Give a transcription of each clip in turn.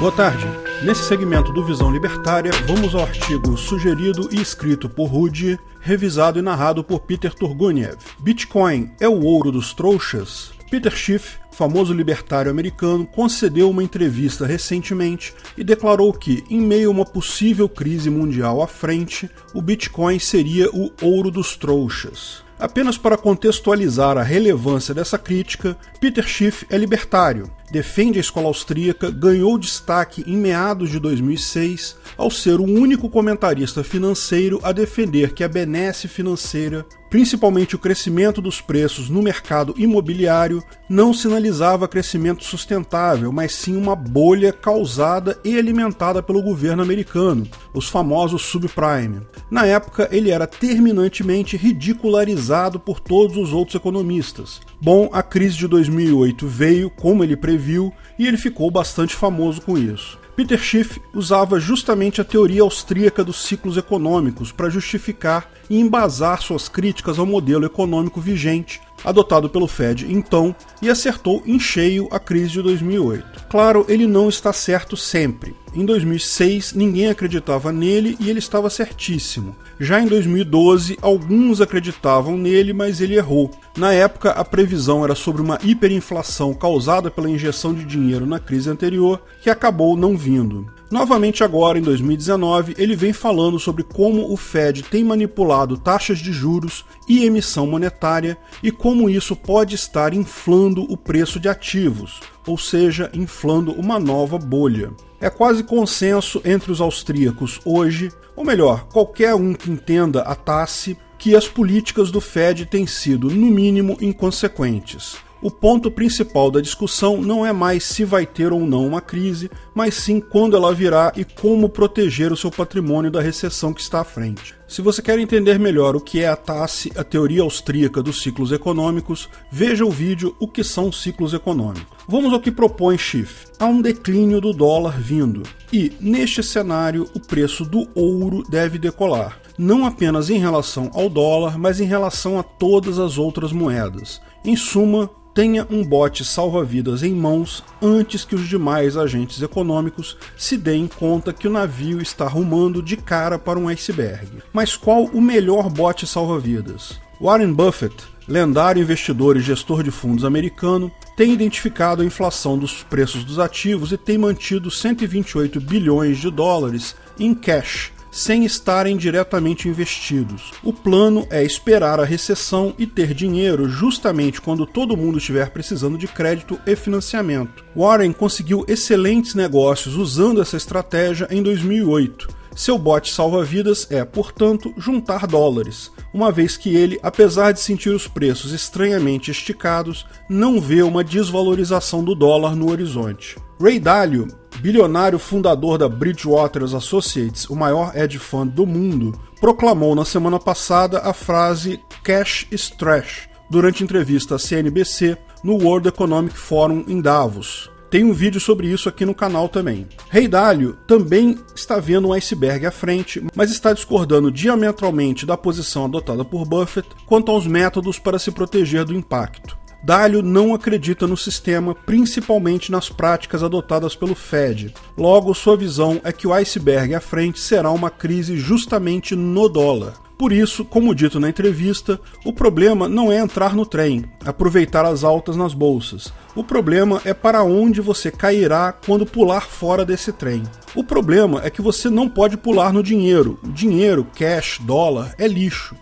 Boa tarde. Nesse segmento do Visão Libertária, vamos ao artigo sugerido e escrito por Rudy, revisado e narrado por Peter Turguniev. Bitcoin é o ouro dos trouxas? Peter Schiff, famoso libertário americano, concedeu uma entrevista recentemente e declarou que, em meio a uma possível crise mundial à frente, o Bitcoin seria o ouro dos trouxas. Apenas para contextualizar a relevância dessa crítica, Peter Schiff é libertário, defende a escola austríaca, ganhou destaque em meados de 2006 ao ser o único comentarista financeiro a defender que a benesse financeira, principalmente o crescimento dos preços no mercado imobiliário, não sinalizava crescimento sustentável, mas sim uma bolha causada e alimentada pelo governo americano, os famosos subprime. Na época, ele era terminantemente ridicularizado por todos os outros economistas. Bom, a crise de 2008 veio, como ele previu, e ele ficou bastante famoso com isso. Peter Schiff usava justamente a teoria austríaca dos ciclos econômicos para justificar e embasar suas críticas ao modelo econômico vigente, adotado pelo Fed então, e acertou em cheio a crise de 2008. Claro, ele não está certo sempre. Em 2006, ninguém acreditava nele e ele estava certíssimo. Já em 2012, alguns acreditavam nele, mas ele errou. Na época, a previsão era sobre uma hiperinflação causada pela injeção de dinheiro na crise anterior, que acabou não vindo. Novamente agora, em 2019, ele vem falando sobre como o Fed tem manipulado taxas de juros e emissão monetária e como isso pode estar inflando o preço de ativos, ou seja, inflando uma nova bolha. É quase consenso entre os austríacos hoje, ou melhor, qualquer um que entenda a tasse, que as políticas do Fed têm sido, no mínimo, inconsequentes. O ponto principal da discussão não é mais se vai ter ou não uma crise, mas sim quando ela virá e como proteger o seu patrimônio da recessão que está à frente. Se você quer entender melhor o que é a TASSE, a teoria austríaca dos ciclos econômicos, veja o vídeo O que são ciclos econômicos. Vamos ao que propõe Schiff. Há um declínio do dólar vindo, e, neste cenário, o preço do ouro deve decolar não apenas em relação ao dólar, mas em relação a todas as outras moedas. Em suma, tenha um bote salva-vidas em mãos antes que os demais agentes econômicos se deem conta que o navio está rumando de cara para um iceberg. Mas qual o melhor bote salva-vidas? Warren Buffett, lendário investidor e gestor de fundos americano, tem identificado a inflação dos preços dos ativos e tem mantido 128 bilhões de dólares em cash sem estarem diretamente investidos. O plano é esperar a recessão e ter dinheiro justamente quando todo mundo estiver precisando de crédito e financiamento. Warren conseguiu excelentes negócios usando essa estratégia em 2008. Seu bote salva-vidas é, portanto, juntar dólares, uma vez que ele, apesar de sentir os preços estranhamente esticados, não vê uma desvalorização do dólar no horizonte. Ray Dalio bilionário fundador da Bridgewater Associates, o maior hedge fund do mundo, proclamou na semana passada a frase Cash is trash durante entrevista à CNBC no World Economic Forum em Davos. Tem um vídeo sobre isso aqui no canal também. Rei Dalio também está vendo um iceberg à frente, mas está discordando diametralmente da posição adotada por Buffett quanto aos métodos para se proteger do impacto. Dalio não acredita no sistema, principalmente nas práticas adotadas pelo Fed. Logo, sua visão é que o iceberg à frente será uma crise justamente no dólar. Por isso, como dito na entrevista, o problema não é entrar no trem, aproveitar as altas nas bolsas. O problema é para onde você cairá quando pular fora desse trem. O problema é que você não pode pular no dinheiro. Dinheiro, cash, dólar, é lixo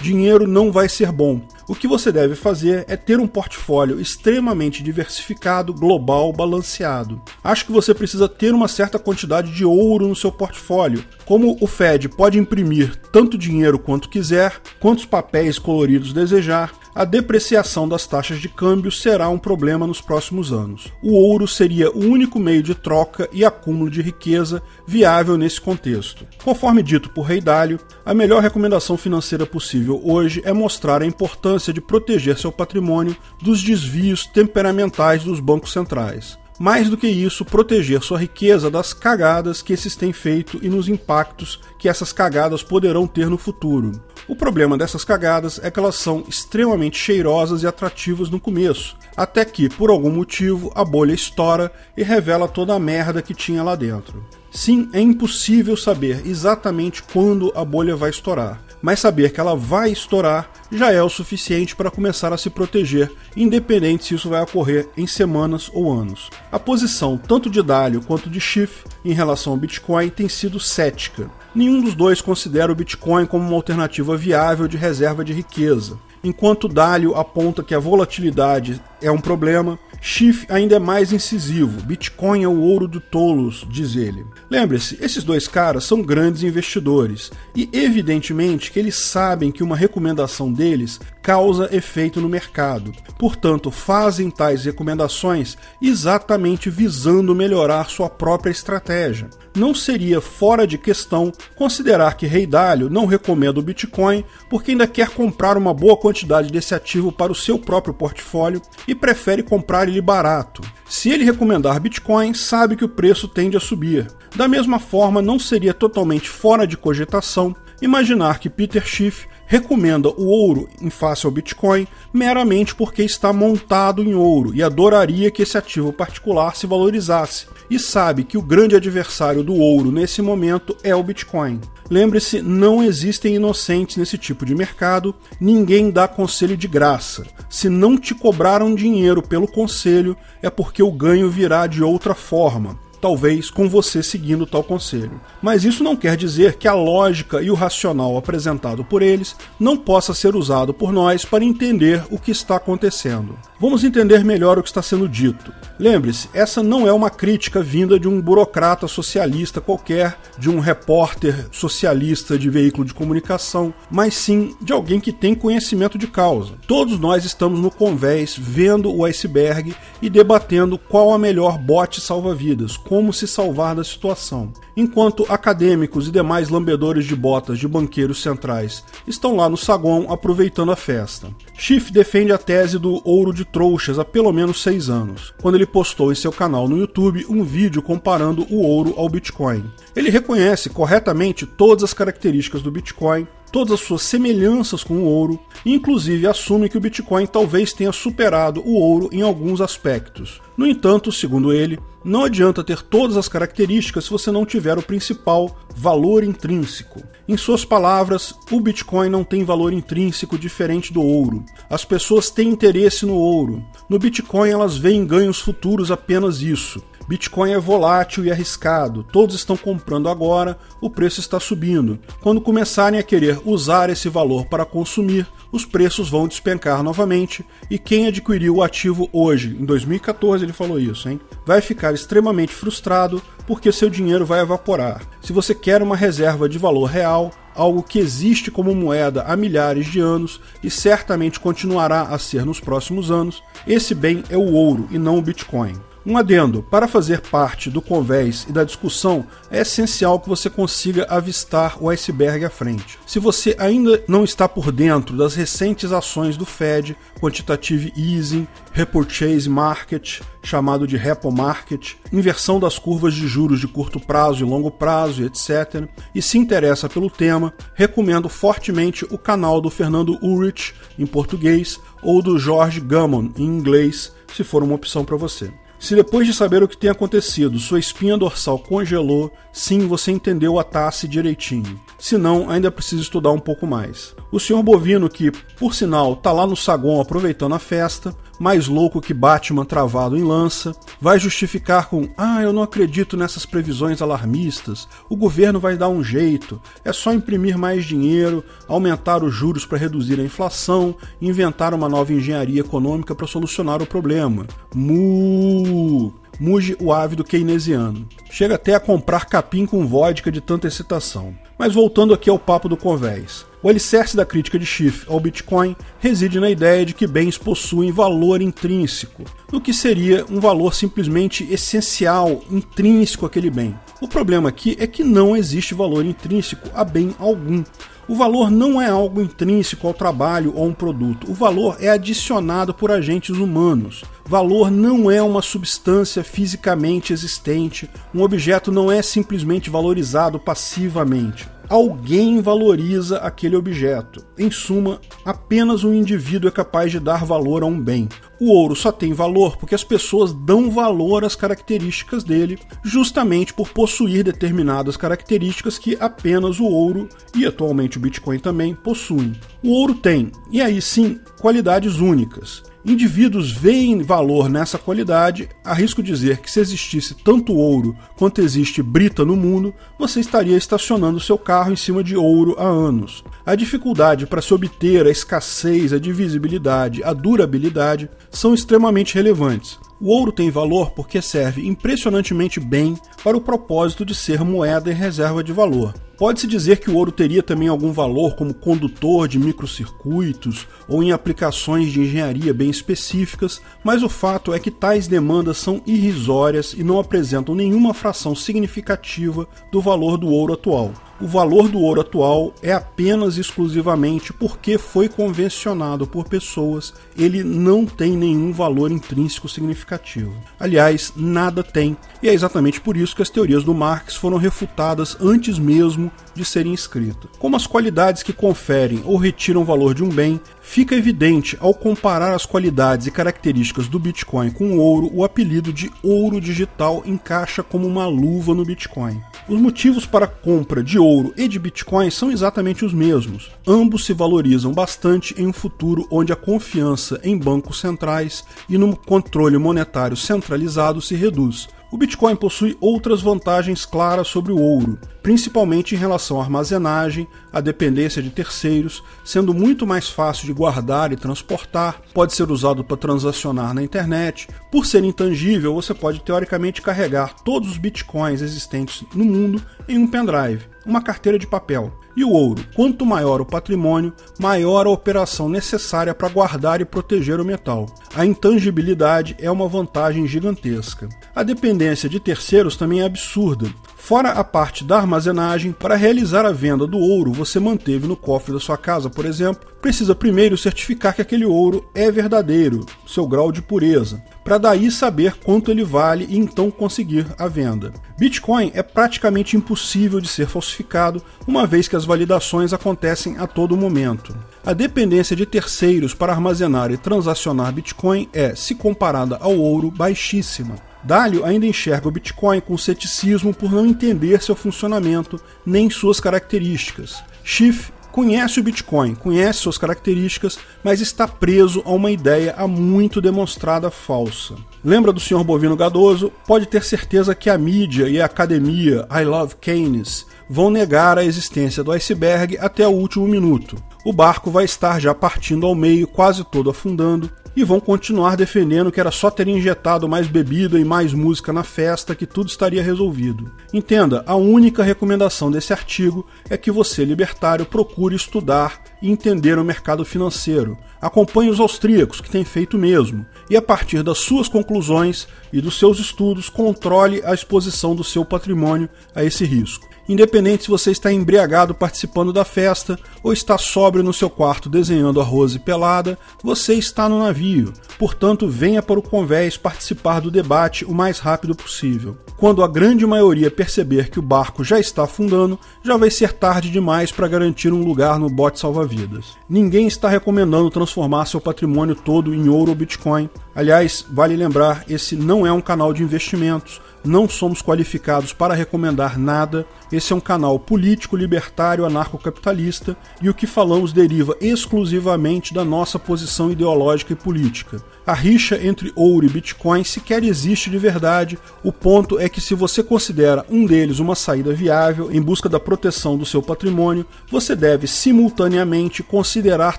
dinheiro não vai ser bom. O que você deve fazer é ter um portfólio extremamente diversificado, global, balanceado. Acho que você precisa ter uma certa quantidade de ouro no seu portfólio. Como o Fed pode imprimir tanto dinheiro quanto quiser, quantos papéis coloridos desejar, a depreciação das taxas de câmbio será um problema nos próximos anos. O ouro seria o único meio de troca e acúmulo de riqueza viável nesse contexto. Conforme dito por Rei Dalio, a melhor recomendação financeira possível hoje é mostrar a importância de proteger seu patrimônio dos desvios temperamentais dos bancos centrais. mais do que isso, proteger sua riqueza das cagadas que esses têm feito e nos impactos que essas cagadas poderão ter no futuro. O problema dessas cagadas é que elas são extremamente cheirosas e atrativas no começo, até que, por algum motivo, a bolha estoura e revela toda a merda que tinha lá dentro. Sim, é impossível saber exatamente quando a bolha vai estourar, mas saber que ela vai estourar já é o suficiente para começar a se proteger, independente se isso vai ocorrer em semanas ou anos. A posição tanto de Dalio quanto de Schiff em relação ao Bitcoin tem sido cética. Nenhum dos dois considera o Bitcoin como uma alternativa viável de reserva de riqueza. Enquanto Dalio aponta que a volatilidade é um problema, Schiff ainda é mais incisivo. Bitcoin é o ouro do tolos, diz ele. Lembre-se, esses dois caras são grandes investidores e, evidentemente, que eles sabem que uma recomendação deles causa efeito no mercado. Portanto, fazem tais recomendações exatamente visando melhorar sua própria estratégia. Não seria fora de questão considerar que Rei Dalio não recomenda o Bitcoin porque ainda quer comprar uma boa quantidade desse ativo para o seu próprio portfólio e prefere comprar barato. Se ele recomendar Bitcoin, sabe que o preço tende a subir. Da mesma forma, não seria totalmente fora de cogitação imaginar que Peter Schiff recomenda o ouro em face ao Bitcoin meramente porque está montado em ouro e adoraria que esse ativo particular se valorizasse, e sabe que o grande adversário do ouro nesse momento é o Bitcoin. Lembre-se, não existem inocentes nesse tipo de mercado, ninguém dá conselho de graça. Se não te cobraram dinheiro pelo conselho, é porque o ganho virá de outra forma talvez com você seguindo tal conselho. Mas isso não quer dizer que a lógica e o racional apresentado por eles não possa ser usado por nós para entender o que está acontecendo. Vamos entender melhor o que está sendo dito. Lembre-se, essa não é uma crítica vinda de um burocrata socialista qualquer, de um repórter socialista de veículo de comunicação, mas sim de alguém que tem conhecimento de causa. Todos nós estamos no convés vendo o iceberg e debatendo qual a melhor bote salva-vidas, como se salvar da situação. Enquanto acadêmicos e demais lambedores de botas de banqueiros centrais estão lá no saguão aproveitando a festa. Schiff defende a tese do ouro de trouxas há pelo menos seis anos, quando ele postou em seu canal no YouTube um vídeo comparando o ouro ao Bitcoin. Ele reconhece corretamente todas as características do Bitcoin, todas as suas semelhanças com o ouro, e inclusive assume que o Bitcoin talvez tenha superado o ouro em alguns aspectos. No entanto, segundo ele, não adianta ter todas as características se você não tiver o principal valor intrínseco. Em suas palavras, o Bitcoin não tem valor intrínseco diferente do ouro. As pessoas têm interesse no ouro. No Bitcoin, elas veem ganhos futuros apenas isso. Bitcoin é volátil e arriscado, todos estão comprando agora, o preço está subindo. Quando começarem a querer usar esse valor para consumir, os preços vão despencar novamente e quem adquiriu o ativo hoje, em 2014 ele falou isso, hein, vai ficar extremamente frustrado porque seu dinheiro vai evaporar. Se você quer uma reserva de valor real, algo que existe como moeda há milhares de anos e certamente continuará a ser nos próximos anos, esse bem é o ouro e não o Bitcoin. Um adendo: para fazer parte do convés e da discussão, é essencial que você consiga avistar o iceberg à frente. Se você ainda não está por dentro das recentes ações do Fed, Quantitative Easing, Repurchase Market, chamado de Repo Market, inversão das curvas de juros de curto prazo e longo prazo, etc., e se interessa pelo tema, recomendo fortemente o canal do Fernando Ulrich, em português, ou do Jorge Gammon, em inglês, se for uma opção para você. Se depois de saber o que tem acontecido, sua espinha dorsal congelou, sim, você entendeu a taça direitinho. Se não, ainda precisa estudar um pouco mais. O senhor Bovino, que, por sinal, tá lá no saguão aproveitando a festa, mais louco que Batman travado em lança, vai justificar com: ah, eu não acredito nessas previsões alarmistas, o governo vai dar um jeito, é só imprimir mais dinheiro, aumentar os juros para reduzir a inflação, inventar uma nova engenharia econômica para solucionar o problema. Mu! Muge o ávido keynesiano. Chega até a comprar capim com vodka de tanta excitação. Mas voltando aqui ao papo do convés. O alicerce da crítica de Schiff ao Bitcoin reside na ideia de que bens possuem valor intrínseco, no que seria um valor simplesmente essencial, intrínseco àquele bem. O problema aqui é que não existe valor intrínseco a bem algum. O valor não é algo intrínseco ao trabalho ou a um produto. O valor é adicionado por agentes humanos. Valor não é uma substância fisicamente existente. Um objeto não é simplesmente valorizado passivamente alguém valoriza aquele objeto. Em suma, apenas um indivíduo é capaz de dar valor a um bem. O ouro só tem valor porque as pessoas dão valor às características dele, justamente por possuir determinadas características que apenas o ouro e atualmente o Bitcoin também possuem. O ouro tem, e aí sim, qualidades únicas indivíduos veem valor nessa qualidade, arrisco dizer que se existisse tanto ouro quanto existe brita no mundo, você estaria estacionando seu carro em cima de ouro há anos. A dificuldade para se obter a escassez, a divisibilidade, a durabilidade são extremamente relevantes. O ouro tem valor porque serve impressionantemente bem para o propósito de ser moeda e reserva de valor. Pode-se dizer que o ouro teria também algum valor como condutor de microcircuitos ou em aplicações de engenharia bem específicas, mas o fato é que tais demandas são irrisórias e não apresentam nenhuma fração significativa do valor do ouro atual. O valor do ouro atual é apenas exclusivamente porque foi convencionado por pessoas, ele não tem nenhum valor intrínseco significativo. Aliás, nada tem, e é exatamente por isso que as teorias do Marx foram refutadas antes mesmo de serem escritas. Como as qualidades que conferem ou retiram o valor de um bem Fica evidente ao comparar as qualidades e características do Bitcoin com o ouro, o apelido de ouro digital encaixa como uma luva no Bitcoin. Os motivos para a compra de ouro e de Bitcoin são exatamente os mesmos. Ambos se valorizam bastante em um futuro onde a confiança em bancos centrais e no controle monetário centralizado se reduz. O Bitcoin possui outras vantagens claras sobre o ouro, principalmente em relação à armazenagem, à dependência de terceiros, sendo muito mais fácil de guardar e transportar, pode ser usado para transacionar na internet. Por ser intangível, você pode teoricamente carregar todos os bitcoins existentes no mundo em um pendrive, uma carteira de papel. E o ouro, quanto maior o patrimônio, maior a operação necessária para guardar e proteger o metal. A intangibilidade é uma vantagem gigantesca. A dependência de terceiros também é absurda. Fora a parte da armazenagem, para realizar a venda do ouro você manteve no cofre da sua casa, por exemplo, precisa primeiro certificar que aquele ouro é verdadeiro, seu grau de pureza, para daí saber quanto ele vale e então conseguir a venda. Bitcoin é praticamente impossível de ser falsificado, uma vez que as validações acontecem a todo momento. A dependência de terceiros para armazenar e transacionar Bitcoin é, se comparada ao ouro, baixíssima. Dalio ainda enxerga o Bitcoin com ceticismo por não entender seu funcionamento nem suas características. Schiff conhece o Bitcoin, conhece suas características, mas está preso a uma ideia há muito demonstrada falsa. Lembra do Sr. Bovino Gadoso? Pode ter certeza que a mídia e a academia I Love Keynes vão negar a existência do iceberg até o último minuto. O barco vai estar já partindo ao meio, quase todo afundando, e vão continuar defendendo que era só ter injetado mais bebida e mais música na festa que tudo estaria resolvido. Entenda, a única recomendação desse artigo é que você, libertário, procure estudar e entender o mercado financeiro. Acompanhe os austríacos, que têm feito o mesmo, e a partir das suas conclusões e dos seus estudos, controle a exposição do seu patrimônio a esse risco. Independente se você está embriagado participando da festa ou está sóbrio no seu quarto desenhando arroz e pelada, você está no navio. Portanto, venha para o convés participar do debate o mais rápido possível. Quando a grande maioria perceber que o barco já está afundando, já vai ser tarde demais para garantir um lugar no bote salva-vidas. Ninguém está recomendando transformar seu patrimônio todo em ouro ou Bitcoin. Aliás, vale lembrar, esse não é um canal de investimentos não somos qualificados para recomendar nada. Esse é um canal político, libertário, anarcocapitalista e o que falamos deriva exclusivamente da nossa posição ideológica e política. A rixa entre ouro e Bitcoin sequer existe de verdade. O ponto é que, se você considera um deles uma saída viável em busca da proteção do seu patrimônio, você deve simultaneamente considerar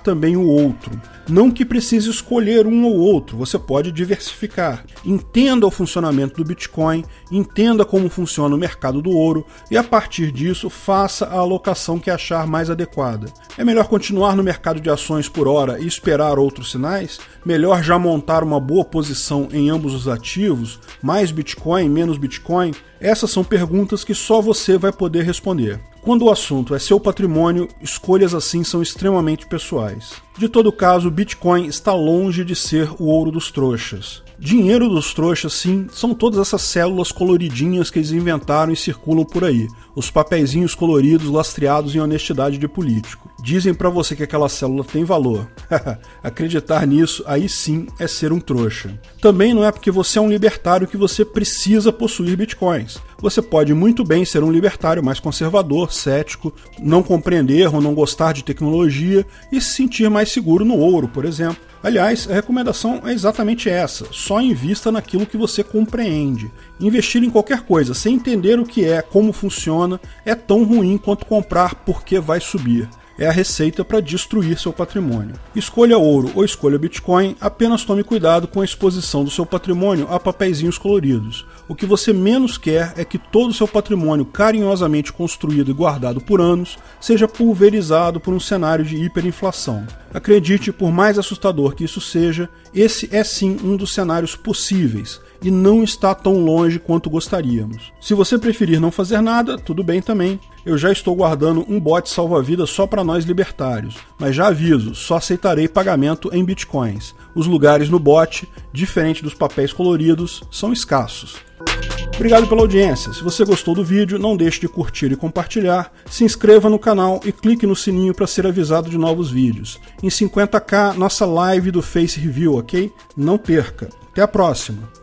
também o outro. Não que precise escolher um ou outro, você pode diversificar. Entenda o funcionamento do Bitcoin entenda como funciona o mercado do ouro e, a partir disso, faça a alocação que achar mais adequada. É melhor continuar no mercado de ações por hora e esperar outros sinais? Melhor já montar uma boa posição em ambos os ativos, mais Bitcoin, menos Bitcoin? Essas são perguntas que só você vai poder responder. Quando o assunto é seu patrimônio, escolhas assim são extremamente pessoais. De todo caso, Bitcoin está longe de ser o ouro dos trouxas. Dinheiro dos trouxas, sim, são todas essas células coloridinhas que eles inventaram e circulam por aí. Os papeizinhos coloridos lastreados em honestidade de político. Dizem para você que aquela célula tem valor. Acreditar nisso, aí sim, é ser um trouxa. Também não é porque você é um libertário que você precisa possuir bitcoins. Você pode muito bem ser um libertário mais conservador, cético, não compreender ou não gostar de tecnologia e se sentir mais seguro no ouro, por exemplo. Aliás, a recomendação é exatamente essa: só invista naquilo que você compreende. Investir em qualquer coisa sem entender o que é, como funciona, é tão ruim quanto comprar porque vai subir é a receita para destruir seu patrimônio. Escolha ouro ou escolha Bitcoin, apenas tome cuidado com a exposição do seu patrimônio a papeizinhos coloridos. O que você menos quer é que todo o seu patrimônio carinhosamente construído e guardado por anos seja pulverizado por um cenário de hiperinflação. Acredite, por mais assustador que isso seja, esse é sim um dos cenários possíveis e não está tão longe quanto gostaríamos. Se você preferir não fazer nada, tudo bem também. Eu já estou guardando um bot salva-vidas só para nós libertários, mas já aviso, só aceitarei pagamento em bitcoins. Os lugares no bot, diferente dos papéis coloridos, são escassos. Obrigado pela audiência. Se você gostou do vídeo, não deixe de curtir e compartilhar, se inscreva no canal e clique no sininho para ser avisado de novos vídeos. Em 50k, nossa live do Face Review, ok? Não perca. Até a próxima!